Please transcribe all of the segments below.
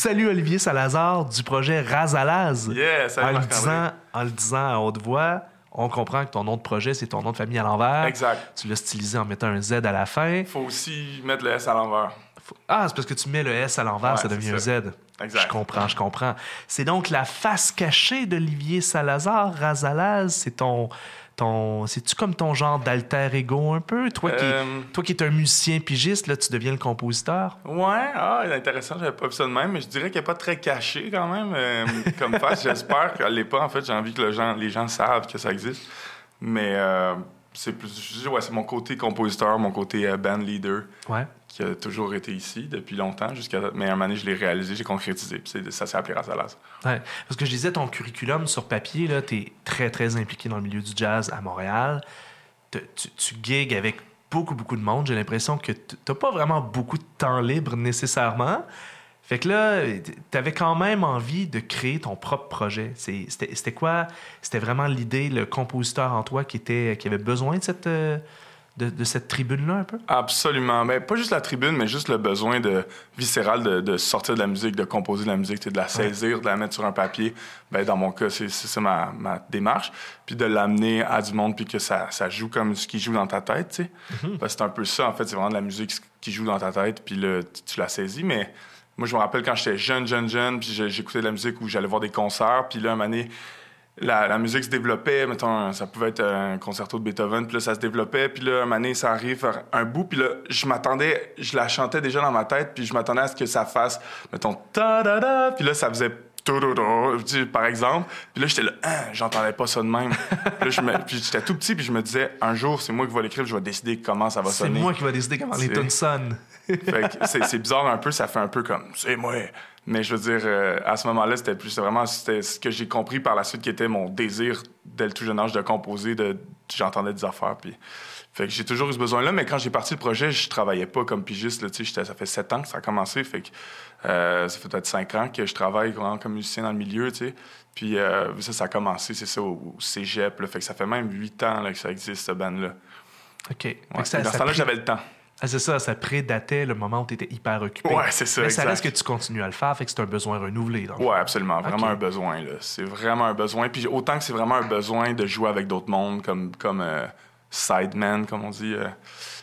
salue Olivier Salazar du projet Razalaz. Yeah, salut en le, disant, en le disant à haute voix, on comprend que ton nom de projet, c'est ton nom de famille à l'envers. Exact. Tu l'as stylisé en mettant un Z à la fin. Faut aussi mettre le S à l'envers. Faut- Ah, c'est parce que tu mets le S à l'envers, Ouais, ça devient un. Z. Exact. Je comprends, je comprends. C'est donc la face cachée d'Olivier Salazar, Razalaz? C'est ton. ton C'est-tu comme ton genre d'alter ego un peu? Toi qui, Euh, toi qui es un musicien pigiste, là, tu deviens le compositeur? Ouais, ah, intéressant, j'avais pas vu ça de même, mais je dirais qu'elle n'est pas très cachée quand même euh, comme face. J'espère qu'elle l'est pas, en fait. J'ai envie que le gens, les gens savent que ça existe. Mais euh, c'est plus. Je dis, ouais, c'est mon côté compositeur, mon côté band leader Ouais. Qui a toujours été ici depuis longtemps. jusqu'à Mais un moment donné, je l'ai réalisé, j'ai concrétisé. Ça s'est appelé. Ouais, parce que je disais, ton curriculum sur papier, tu es très, très impliqué dans le milieu du jazz à Montréal. Tu, tu gigs avec beaucoup, beaucoup de monde. J'ai l'impression que tu n'as pas vraiment beaucoup de temps libre nécessairement. Fait que là, tu avais quand même envie de créer ton propre projet. C'était quoi? C'était vraiment l'idée, le compositeur en toi qui, était, qui avait besoin de cette, euh, de, de cette tribune-là un peu? Absolument. Mais pas juste la tribune, mais juste le besoin de, viscéral de, de sortir de la musique, de composer de la musique, de la saisir, de la mettre sur un papier. Ben, dans mon cas, c'est ma, ma démarche. Puis de l'amener à du monde, puis que ça, ça joue comme ce qui joue dans ta tête. tu sais. Parce que c'est un peu ça, en fait. C'est vraiment de la musique qui joue dans ta tête, puis là, tu, tu la saisis. Mais moi, je me rappelle quand j'étais jeune, jeune, jeune, puis j'écoutais de la musique où j'allais voir des concerts, puis là, un moment donné, la, la musique se développait, mettons, ça pouvait être un concerto de Beethoven, puis là, ça se développait, puis là, un moment donné, ça arrive vers un bout, puis là, je m'attendais, je la chantais déjà dans ma tête, puis je m'attendais à ce que ça fasse, mettons, ta-da-da, puis là, ça faisait par exemple, puis là, j'étais là, Ah, j'entendais pas ça de même. Puis j'étais tout petit, puis je me disais, un jour, c'est moi qui vais l'écrire, je vais décider comment ça va C'est sonner. moi qui va décider comment les C'est- tunes sonnent. Fait que c'est c'est bizarre un peu, ça fait un peu comme c'est moi. Mais je veux dire, euh, à ce moment-là, c'était plus vraiment c'était ce que j'ai compris par la suite qui était mon désir dès le tout jeune âge de composer, de j'entendais des affaires. Puis, fait que j'ai toujours eu ce besoin-là, mais quand j'ai parti le projet, je travaillais pas comme pigiste. Là, ça fait sept ans que ça a commencé, fait que euh, ça fait peut-être cinq ans que je travaille vraiment comme musicien dans le milieu, tu sais. Puis euh, ça, ça a commencé, c'est ça, au, au cégep. Là, fait que ça fait même huit ans là, que ça existe, ce band-là. OK. Fait Ouais. que ça- Dans ça ce temps-là, j'avais le temps. Ah, c'est ça, ça prédatait le moment où tu étais hyper occupé. Ouais, c'est ça, Mais ça reste que tu continues à le faire, fait que c'est un besoin renouvelé. dans Ouais, absolument. Vraiment un besoin. là. C'est vraiment un besoin. Puis autant que c'est vraiment un besoin de jouer avec d'autres mondes, comme, comme euh, sideman, comme on dit. euh,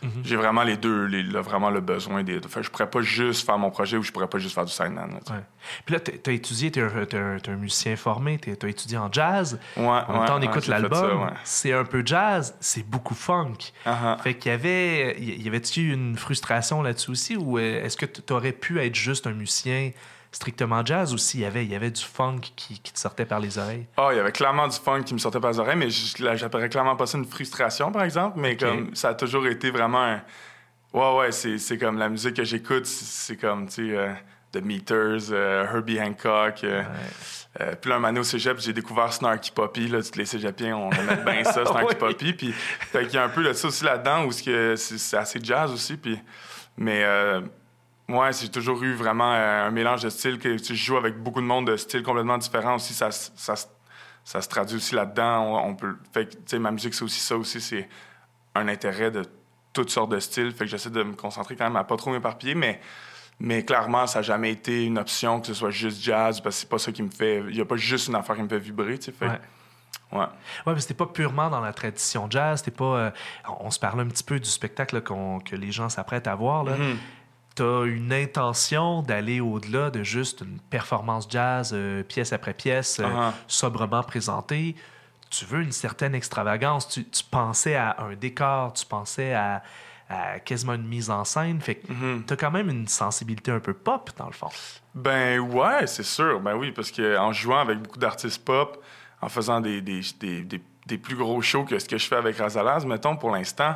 Mhm. J'ai vraiment les deux, les, vraiment le besoin des deux. Fait je pourrais pas juste faire mon projet ou je pourrais pas juste faire du sideman. là. Ouais. Puis là, tu as étudié, tu es, un t'es un musicien formé, tu as étudié en jazz. Ouais, En même ouais, temps, on écoute l'album, c'est un peu jazz, c'est beaucoup funk. Uh-huh. Fait qu'il y avait, y y avait-tu une frustration là-dessus aussi, ou euh, est-ce que tu aurais pu être juste un musicien strictement jazz, ou s'il y avait, il y avait du funk qui, qui te sortait par les oreilles? Ah, il y avait clairement du funk qui me sortait par les oreilles, mais j'appellerais clairement pas ça une frustration, par exemple, mais comme ça a toujours été vraiment un... Ouais, ouais, c'est, comme la musique que j'écoute, c'est, comme, tu sais, euh, The Meters, euh, Herbie Hancock. euh, euh, puis là, un moment au cégep, j'ai découvert Snarky Poppy. Là, les cégepiens, on aimait bien ça, Snarky Oui. Poppy. Puis, fait qu'il y a un peu de ça aussi là-dedans, où c'est, assez jazz aussi. Puis, mais... Euh, Ouais, j'ai toujours eu vraiment euh, un mélange de styles. Que, tu sais, je joue avec beaucoup de monde de styles complètement différents aussi. Ça, ça, ça se traduit aussi là-dedans. On, on peut, fait que, tu sais, ma musique, c'est aussi ça aussi. C'est un intérêt de toutes sortes de styles. Fait que j'essaie de me concentrer quand même à pas trop m'éparpiller, mais, mais clairement, ça n'a jamais été une option que ce soit juste jazz, parce que c'est pas ça qui me fait... Il n'y a pas juste une affaire qui me fait vibrer, tu sais. Fait, Ouais. ouais. Ouais, mais c'était pas purement dans la tradition jazz. C'était pas. euh, on se parlait un petit peu du spectacle que les gens s'apprêtent à voir. Là. Mhm. T'as une intention d'aller au-delà de juste une performance jazz, euh, pièce après pièce, euh, Uh-huh. sobrement présentée. Tu veux une certaine extravagance. Tu, tu pensais à un décor, tu pensais à, à quasiment une mise en scène. Fait que Mhm. t'as quand même une sensibilité un peu pop, dans le fond. Ben ouais, c'est sûr. Ben oui, parce qu'en jouant avec beaucoup d'artistes pop, en faisant des, des, des, des- des plus gros shows que ce que je fais avec Razalaz, mettons, pour l'instant,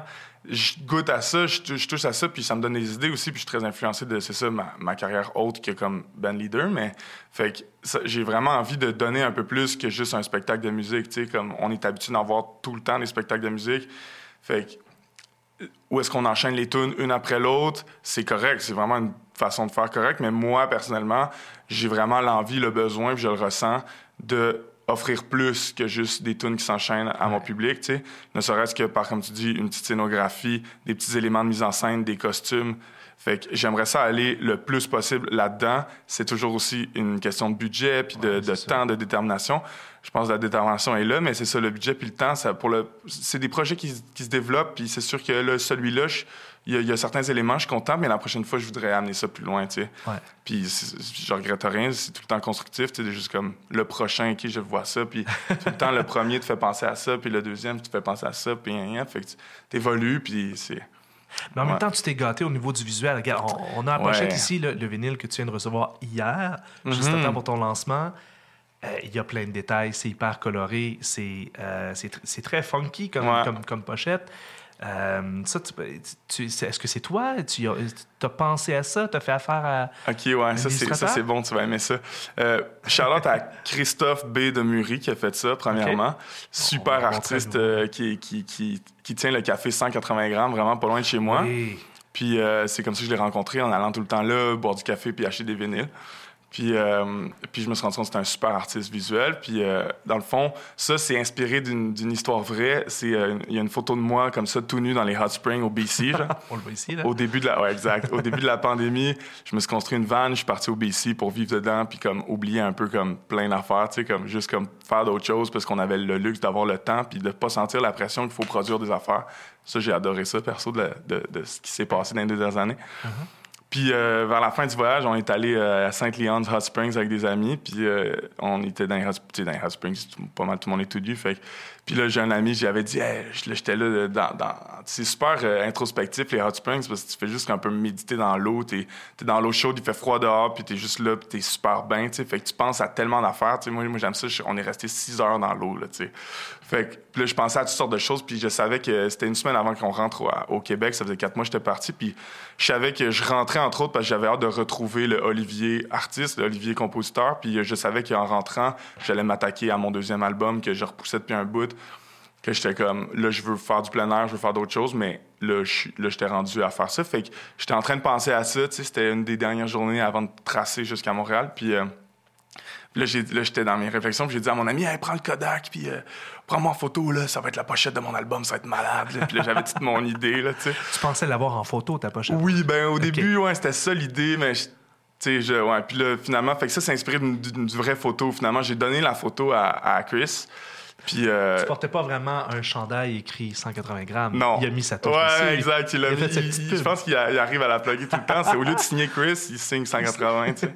je goûte à ça, je, tou- je touche à ça, puis ça me donne des idées aussi, puis je suis très influencé de, c'est ça, ma, ma carrière haute que comme band leader, mais fait que j'ai vraiment envie de donner un peu plus que juste un spectacle de musique, tu sais, comme on est habitué d'en voir tout le temps des spectacles de musique. Fait que où est-ce qu'on enchaîne les tunes une après l'autre, c'est correct, c'est vraiment une façon de faire correct, mais moi, personnellement, j'ai vraiment l'envie, le besoin, puis je le ressens, de offrir plus que juste des tunes qui s'enchaînent à mon public, tu sais. Ne serait-ce que par, comme tu dis, une petite scénographie, des petits éléments de mise en scène, des costumes. Fait que j'aimerais ça aller le plus possible là-dedans. C'est toujours aussi une question de budget, puis de, de temps, de détermination. Je pense que la détermination est là, mais c'est ça, le budget puis le temps, ça, pour le, c'est des projets qui, qui se développent, puis c'est sûr que là, celui-là, il y, a certains éléments, je suis content, mais la prochaine fois, je voudrais amener ça plus loin, tu sais. Ouais. Puis je regrette rien, c'est tout le temps constructif, tu sais, juste comme le prochain, qui je vois ça, puis tout le temps, le premier te fait penser à ça, puis le deuxième, tu te fais penser à ça, puis rien, fait que tu évolues, puis c'est... Mais en même temps, tu t'es gâté au niveau du visuel. Regarde, on, a approché ici le, vinyle que tu viens de recevoir hier, juste à temps pour ton lancement. Euh, il y a plein de détails, c'est hyper coloré, c'est euh, très funky comme, comme, comme, pochette. Euh, ça, tu, est-ce que c'est toi? Tu as, pensé à ça? Tu as fait affaire à. OK, ouais, ça c'est bon, tu vas aimer ça. Euh, Charlotte à Christophe B. de Murie qui a fait ça, premièrement. Super artiste qui, qui, qui, qui, tient le café 180 grammes, vraiment pas loin de chez moi. Puis c'est comme ça que je l'ai rencontré en allant tout le temps là, boire du café puis acheter des vinyles. Puis, euh, puis je me suis rendu compte que c'était un super artiste visuel. Puis euh, dans le fond, ça, c'est inspiré d'une histoire vraie. Euh, Il y a une photo de moi comme ça, tout nu dans les hot springs au BC. On le voit ici, là. Au début de la, ouais, exact. au début de la pandémie, je me suis construit une van, je suis parti au BC pour vivre dedans, puis comme oublier un peu comme plein d'affaires, tu sais, comme juste comme faire d'autres choses parce qu'on avait le luxe d'avoir le temps, puis de pas sentir la pression qu'il faut produire des affaires. Ça, j'ai adoré ça, perso, de, de, de ce qui s'est passé dans les deux dernières années. Uh-huh. Puis euh, vers la fin du voyage, on est allé euh, à Saint Leon's Hot Springs avec des amis. Puis euh, on était dans les, Hot, dans les Hot Springs, pas mal tout le monde est tout nu. Fait puis là, j'ai un ami, j'avais dit, hey, j'étais là, dans, dans... c'est super introspectif, les hot springs, parce que tu fais juste un peu méditer dans l'eau. T'es es dans l'eau chaude, il fait froid dehors, puis t'es juste là, puis t'es super bien, tu sais. Fait que tu penses à tellement d'affaires. Moi, moi j'aime ça, on est resté six heures dans l'eau, là. Fait que là, je pensais à toutes sortes de choses, puis je savais que c'était une semaine avant qu'on rentre au, Québec. Ça faisait quatre mois que j'étais parti, puis je savais que je rentrais, entre autres, parce que j'avais hâte de retrouver le Olivier artiste, le Olivier compositeur, puis je savais qu'en rentrant, j'allais m'attaquer à mon deuxième album que je repoussais depuis un bout que j'étais comme là je veux faire du plein air, je veux faire d'autres choses, mais là j'étais rendu à faire ça. Fait que j'étais en train de penser à ça, tu sais, c'était une des dernières journées avant de tracer jusqu'à Montréal, puis euh, là, j'étais dans mes réflexions, puis j'ai dit à mon ami, hey, prends le Kodak, puis euh, prends-moi en photo, là, ça va être la pochette de mon album, ça va être malade. Puis là, j'avais toute mon idée, là, tu sais. Tu pensais l'avoir en photo, ta pochette? Oui, ben au début, ouais, c'était ça l'idée, mais tu sais, je, ouais, puis là, finalement, fait que ça, c'est inspiré d'une vraie photo. Finalement, j'ai donné la photo à, à Chris. Puis, euh... Tu portais pas vraiment un chandail écrit 180 grammes. Non. Il a mis sa touche Ouais, exact. Il a, mis, je pense qu'il arrive à la plugger tout le temps. C'est au lieu de signer Chris, il signe 180, tu sais.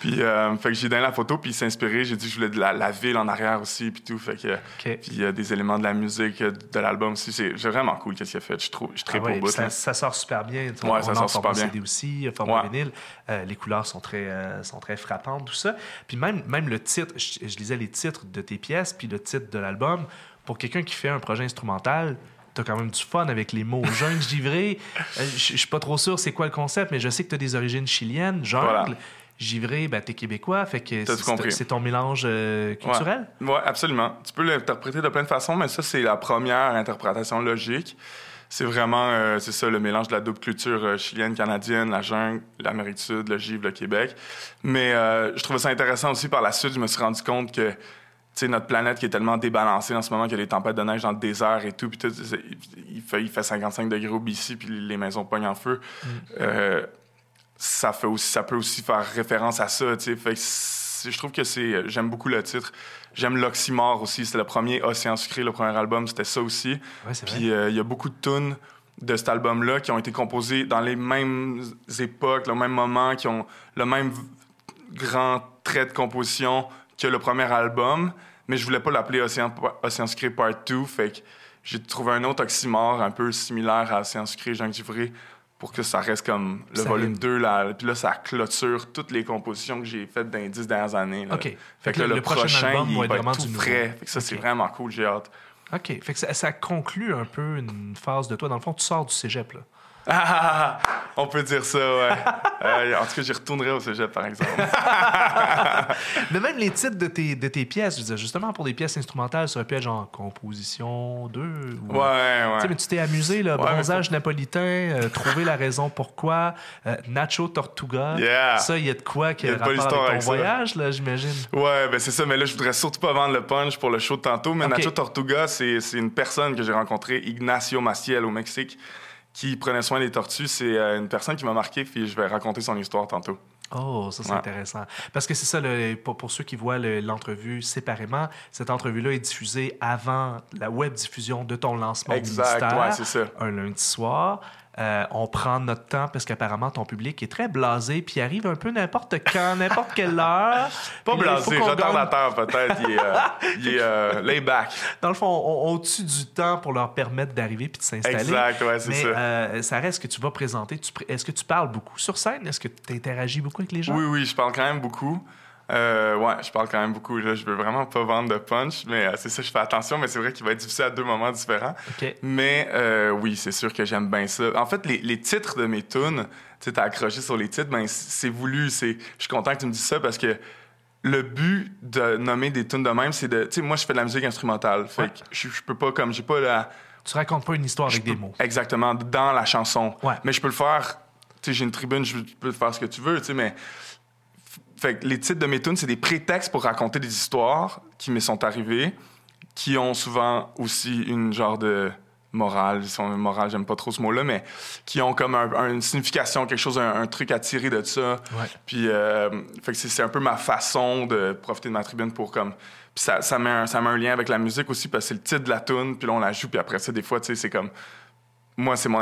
Puis, euh, fait que j'ai donné la photo, puis il s'est inspiré. J'ai dit que je voulais de la, ville en arrière aussi, puis tout. Fait que, puis il y a des éléments de la musique, de l'album aussi. C'est vraiment cool qu'est-ce qu'il a fait. Je trouve, je très ah beau ça, ça, sort super bien. Ouais, ça sort super bien. CD aussi, format vinyle. Euh, les couleurs sont très, euh, sont très frappantes, tout ça. Puis même, même le titre, je, lisais les titres de tes pièces, puis le titre de l'album. Pour quelqu'un qui fait un projet instrumental, t'as quand même du fun avec les mots jungle givré. Je suis pas trop sûr c'est quoi le concept, mais je sais que tu as des origines chiliennes, jungle. Givré, ben, t'es québécois, fait que c'est ton mélange euh, culturel. Oui, ouais, absolument. Tu peux l'interpréter de plein de façons, mais ça, c'est la première interprétation logique. C'est vraiment, euh, c'est ça, le mélange de la double culture euh, chilienne, canadienne, la jungle, l'Amérique du Sud, le givre, le Québec. Mais je trouvais ça intéressant aussi par la suite, je me suis rendu compte que sais, notre planète qui est tellement débalancée en ce moment qu'il y a des tempêtes de neige dans le désert et tout, puis il, fait, il fait 55 degrés au BC, puis les maisons pognent en feu. Mm ça fait aussi ça peut aussi faire référence à ça je trouve que c'est j'aime beaucoup le titre. J'aime l'oxymore aussi c'était le premier Océan sucré le premier album c'était ça aussi. Puis euh, il y a beaucoup de tunes de cet album là qui ont été composées dans les mêmes époques le même moment qui ont le même grand trait de composition que le premier album. Mais je voulais pas l'appeler Océan Océan sucré part 2 fait que j'ai trouvé un autre oxymore un peu similaire à Océan sucré Jean Duvré pour que ça reste comme le volume 2. Là, puis là, ça clôture toutes les compositions que j'ai faites dans les dix dernières années. OK. Fait, que, le, prochain, album il va être vraiment tout frais. Fait que ça, c'est vraiment cool. J'ai hâte. OK. Fait que ça, ça, conclut un peu une phase de toi. Dans le fond, tu sors du cégep, là. Ah, on peut dire ça, ouais. Euh, en tout cas, j'y retournerai au cégep, par exemple. mais même les titres de tes, de tes pièces, je veux justement pour des pièces instrumentales, ça aurait pu être genre composition 2. ouais, ouais. Mais tu t'es amusé, là, bronzage napolitain, euh, trouver la raison pourquoi, euh, Nacho Tortuga. Yeah. Ça, il y a de quoi qui a rapport avec ton voyage, là, j'imagine. Ouais, ben c'est ça, mais là, je voudrais surtout pas vendre le punch pour le show de tantôt, mais Nacho Tortuga, c'est une personne que j'ai rencontrée, Ignacio Maciel, au Mexique qui prenait soin des tortues. C'est euh, une personne qui m'a marqué, puis je vais raconter son histoire tantôt. Oh, ça c'est Ouais. intéressant. Parce que c'est ça, le- pour, pour ceux qui voient le- l'entrevue séparément, cette entrevue-là est diffusée avant la web diffusion de ton lancement au Exact, ministère, ouais, c'est ça. un lundi soir. Euh, on prend notre temps parce qu'apparemment ton public est très blasé puis arrive un peu n'importe quand, n'importe quelle heure. Pas Puis blasé, retardateur peut-être. Il est, euh, il est euh, laid back. Dans le fond, on, on tue du temps pour leur permettre d'arriver puis de s'installer. Exact, ouais, c'est ça. ça reste que tu vas présenter. Est-ce que tu parles beaucoup sur scène? Est-ce que tu interagis beaucoup avec les gens? Oui, oui, je parle quand même beaucoup. Euh, ouais, je parle quand même beaucoup. Là. Je veux vraiment pas vendre de punch, mais euh, c'est ça, je fais attention, mais c'est vrai qu'il va être difficile à deux moments différents. Mais euh, oui, c'est sûr que j'aime bien ça. En fait, les, les titres de mes tunes, tu sais, accroché sur les titres, ben c'est voulu. Je suis content que tu me dises ça parce que le but de nommer des tunes de même, c'est de, tu sais, moi je fais de la musique instrumentale, fait Ouais. que je, je peux pas comme, j'ai pas la, Tu racontes pas une histoire avec des mots. Exactement, dans la chanson. Ouais. Mais je peux le faire. Tu sais, j'ai une tribune, je peux faire ce que tu veux, tu sais, mais. Fait que les titres de mes tunes, c'est des prétextes pour raconter des histoires qui me sont arrivées, qui ont souvent aussi une genre de morale. Ils sont morale, j'aime pas trop ce mot-là, mais qui ont comme un- un- une signification, quelque chose, un, un truc à tirer de ça. Ouais. Puis, euh, fait que c'est un peu ma façon de profiter de ma tribune pour comme. Puis ça, ça, met un, ça met un lien avec la musique aussi parce que c'est le titre de la tune, puis là on la joue, puis après ça, des fois, tu sais, c'est comme. Moi, c'est mon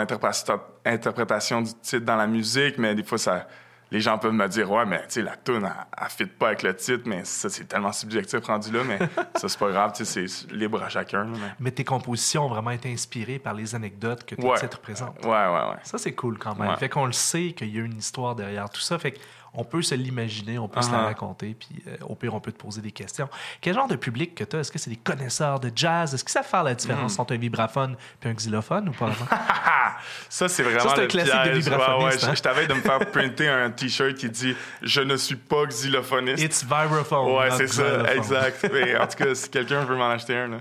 interprétation du titre dans la musique, mais des fois, ça. Les gens peuvent me dire, ouais, mais tu sais, la tune, elle, elle fit pas avec le titre, mais ça, c'est tellement subjectif rendu là, mais ça, c'est pas grave, tu sais, c'est libre à chacun. mais- Mais tes compositions ont vraiment été inspirées par les anecdotes que tes Ouais. titres. Ouais, ouais, ouais. Ça, c'est cool quand même. Ouais. Fait qu'on le sait qu'il y a une histoire derrière tout ça. Fait qu'on peut se l'imaginer, on peut se la raconter, puis euh, au pire, on peut te poser des questions. Quel genre de public que tu as? Est-ce que c'est des connaisseurs de jazz? Est-ce qu'ils savent faire la différence Hmm. entre un vibraphone et un xylophone ou pas vraiment? Ça, c'est vraiment Ça, c'est un le classique de vibraphoniste, je- hein? Je t'avais de me faire printer un T-shirt qui dit « Je ne suis pas xylophoniste ». It's vibraphone. Ouais, c'est ça, exact. Mais en tout cas, si quelqu'un veut m'en acheter un, là.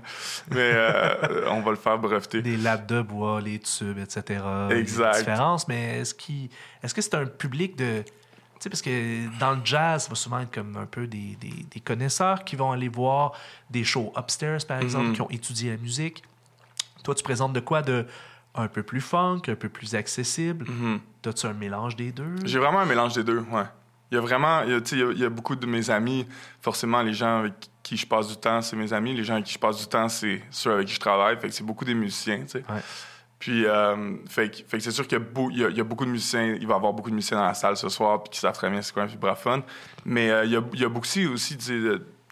mais euh, on va le faire breveter. Des lattes de bois, les tubes, etc. Exact. Des différences, mais est-ce est-ce que c'est un public de. Tu sais, parce que dans le jazz, ça va souvent être comme un peu des, des- des connaisseurs qui vont aller voir des shows upstairs, par exemple, Mhm. qui ont étudié la musique. Toi, tu présentes de quoi de un peu plus funk, un peu plus accessible? Mhm. T'as-tu un mélange des deux? J'ai vraiment un mélange des deux, ouais. Il y a vraiment, il y a, tu sais, il y a- il y a beaucoup de mes amis, forcément, les gens avec qui je passe du temps, c'est mes amis. Les gens avec qui je passe du temps, c'est ceux avec qui je travaille. Fait que c'est beaucoup des musiciens, tu sais. Ouais. Puis, euh, fait, fait c'est sûr qu'il y a, beaucoup de musiciens, il va y avoir beaucoup de musiciens dans la salle ce soir, puis qui savent très bien c'est quoi un vibraphone. Mais euh, il, y a, il y a beaucoup aussi,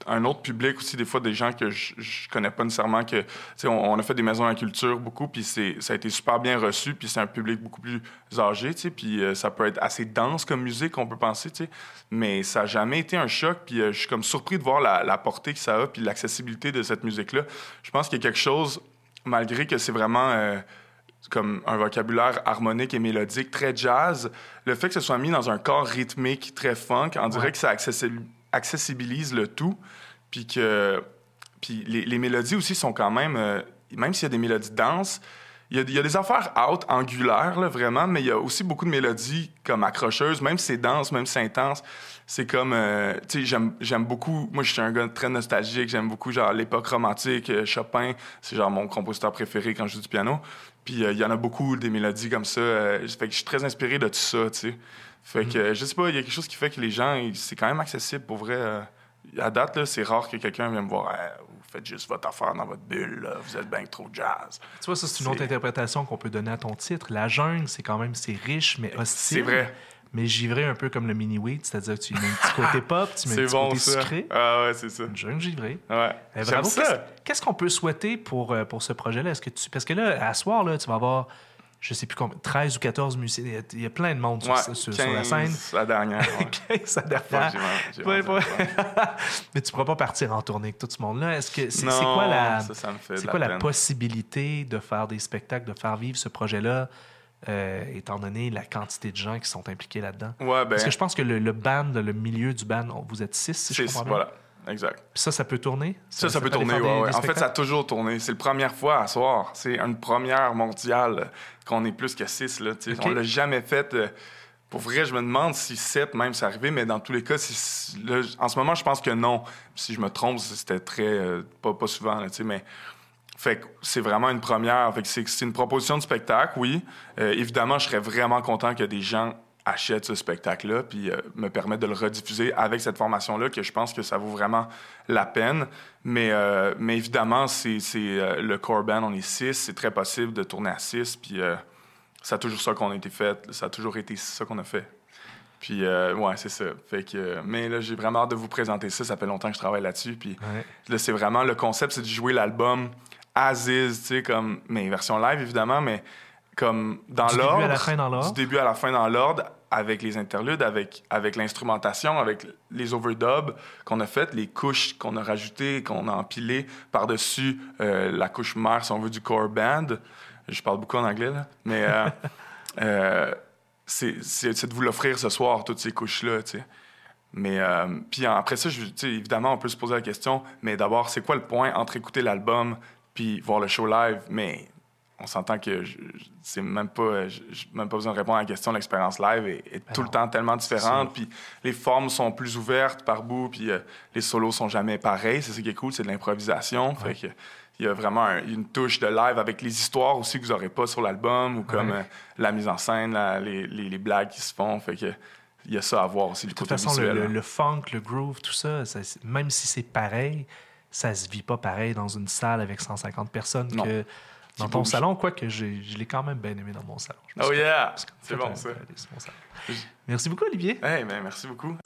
un autre public aussi, des fois, des gens que je, je connais pas nécessairement, que, on, on a fait des maisons à culture beaucoup, puis ça a été super bien reçu, puis c'est un public beaucoup plus âgé, puis euh, ça peut être assez dense comme musique, on peut penser, tu mais ça n'a jamais été un choc, puis euh, je suis comme surpris de voir la, la portée que ça a, puis l'accessibilité de cette musique-là. Je pense qu'il y a quelque chose, malgré que c'est vraiment... comme un vocabulaire harmonique et mélodique, très jazz. Le fait que ce soit mis dans un corps rythmique très funk, on dirait Ouais. que ça accessi- accessibilise le tout. Puis que puis les, les mélodies aussi sont quand même, euh, même s'il y a des mélodies denses, il y a, il y a des affaires out, angulaires, là, vraiment, mais il y a aussi beaucoup de mélodies comme accrocheuses, même si c'est dense, même si c'est intense. C'est comme, euh, tu sais, j'aime, beaucoup, moi je suis un gars très nostalgique, j'aime beaucoup genre l'époque romantique, euh, Chopin, c'est genre mon compositeur préféré quand je joue du piano. Puis euh, il y en a beaucoup des mélodies comme ça, euh, fait que je suis très inspiré de tout ça, tu sais. Fait que, euh, je sais pas, il y a quelque chose qui fait que les gens, c'est quand même accessible pour vrai. à date, c'est rare que quelqu'un vienne me voir, faites juste votre affaire dans votre bulle, là, vous êtes bien trop jazz. Tu vois, ça, c'est une autre interprétation qu'on peut donner à ton titre. La jungle, c'est quand même, c'est riche, mais hostile. C'est vrai. Mais givré un peu comme le mini-weed, c'est-à-dire que tu mets un petit côté pop, tu mets un petit bon, côté ça. sucré. Ah ouais, c'est ça. Une jungle givrée. Ouais. Eh, bravo. ça. Qu'est-ce- qu'on peut souhaiter pour, euh, pour ce projet-là? Est-ce que tu... Parce que là, à soir, là, tu vas avoir, je sais plus combien, 13 ou 14 musiciens. Il y a- Il y a plein de monde sur, Ouais, sur- sur la 15, scène. La dernière. ouais. 15 à Fuck, dernière. Ouais. Mais tu pourras pas partir en tournée avec tout ce monde-là. Est-ce que c'est quoi la c'est quoi la possibilité de faire des spectacles, de faire vivre ce projet-là, euh, étant donné la quantité de gens qui sont impliqués là-dedans? Ouais, ben, Parce que je pense que le, le band, le milieu du band, vous êtes six, si je c'est- comprends bien. voilà, exact. Puis ça, ça peut tourner? Ça, ça, peut tourner, des- ouais, En fait, ça a toujours tourné. C'est la première fois à soir. C'est une première mondiale qu'on est plus que six. Là, tu sais. Ok. On l'a jamais fait. euh, Pour vrai, je me demande si sept même c'est arrivé, mais dans tous les cas, en ce moment, je pense que non. Si je me trompe, c'était très. euh, pas, pas souvent, là, mais. Fait que c'est vraiment une première. Fait que c'est, c'est une proposition de spectacle, oui. Euh, évidemment, je serais vraiment content que des gens achètent ce spectacle-là, puis euh, me permettent de le rediffuser avec cette formation-là, que je pense que ça vaut vraiment la peine. Mais, euh, mais évidemment, c'est, euh, le core band, on est six, c'est très possible de tourner à six, puis ça a toujours ça qu'on a été fait, ça a toujours été ça qu'on a fait. Puis, ouais, c'est ça. Fait que, mais là, j'ai vraiment hâte de vous présenter ça. Ça fait longtemps que je travaille là-dessus. Puis Ouais. là, c'est vraiment le concept, c'est de jouer l'album as is, tu sais, comme, mais version live, évidemment, mais comme dans Du début l'ordre. à la fin dans l'ordre. Du début à la fin dans l'ordre, avec les interludes, avec, avec l'instrumentation, avec les overdubs qu'on a faites, les couches qu'on a rajoutées, qu'on a empilées par-dessus euh, la couche mère, si on veut, du core band. Je parle beaucoup en anglais, là. Mais euh, euh, c'est de vous l'offrir ce soir, toutes ces couches-là, tu sais. Mais puis après ça, je- évidemment, on peut se poser la question, mais d'abord, c'est quoi le point entre écouter l'album puis voir le show live? Mais on s'entend que c'est même pas, j'ai même pas besoin de répondre à la question. L'expérience live est, est tout non. le temps tellement différente. Puis les formes sont plus ouvertes par bout, puis euh, les solos sont jamais pareils. C'est ça qui est cool, c'est de l'improvisation. Fait que il y a vraiment un- une touche de live avec les histoires aussi que vous n'aurez pas sur l'album ou comme Ouais. euh, la mise en scène, la- les, les- les blagues qui se font. Fait que il y a ça à voir aussi. De toute façon, le, visuel, le- hein. le funk, le groove, tout ça, même si c'est pareil, ça se vit pas pareil dans une salle avec 150 personnes Non. que dans ton bouge. salon, quoique j'ai- je l'ai quand même bien aimé dans mon salon. Oh yeah! C'est bon ça. un- mon salon. Merci beaucoup, Olivier. Hey, ben, merci beaucoup.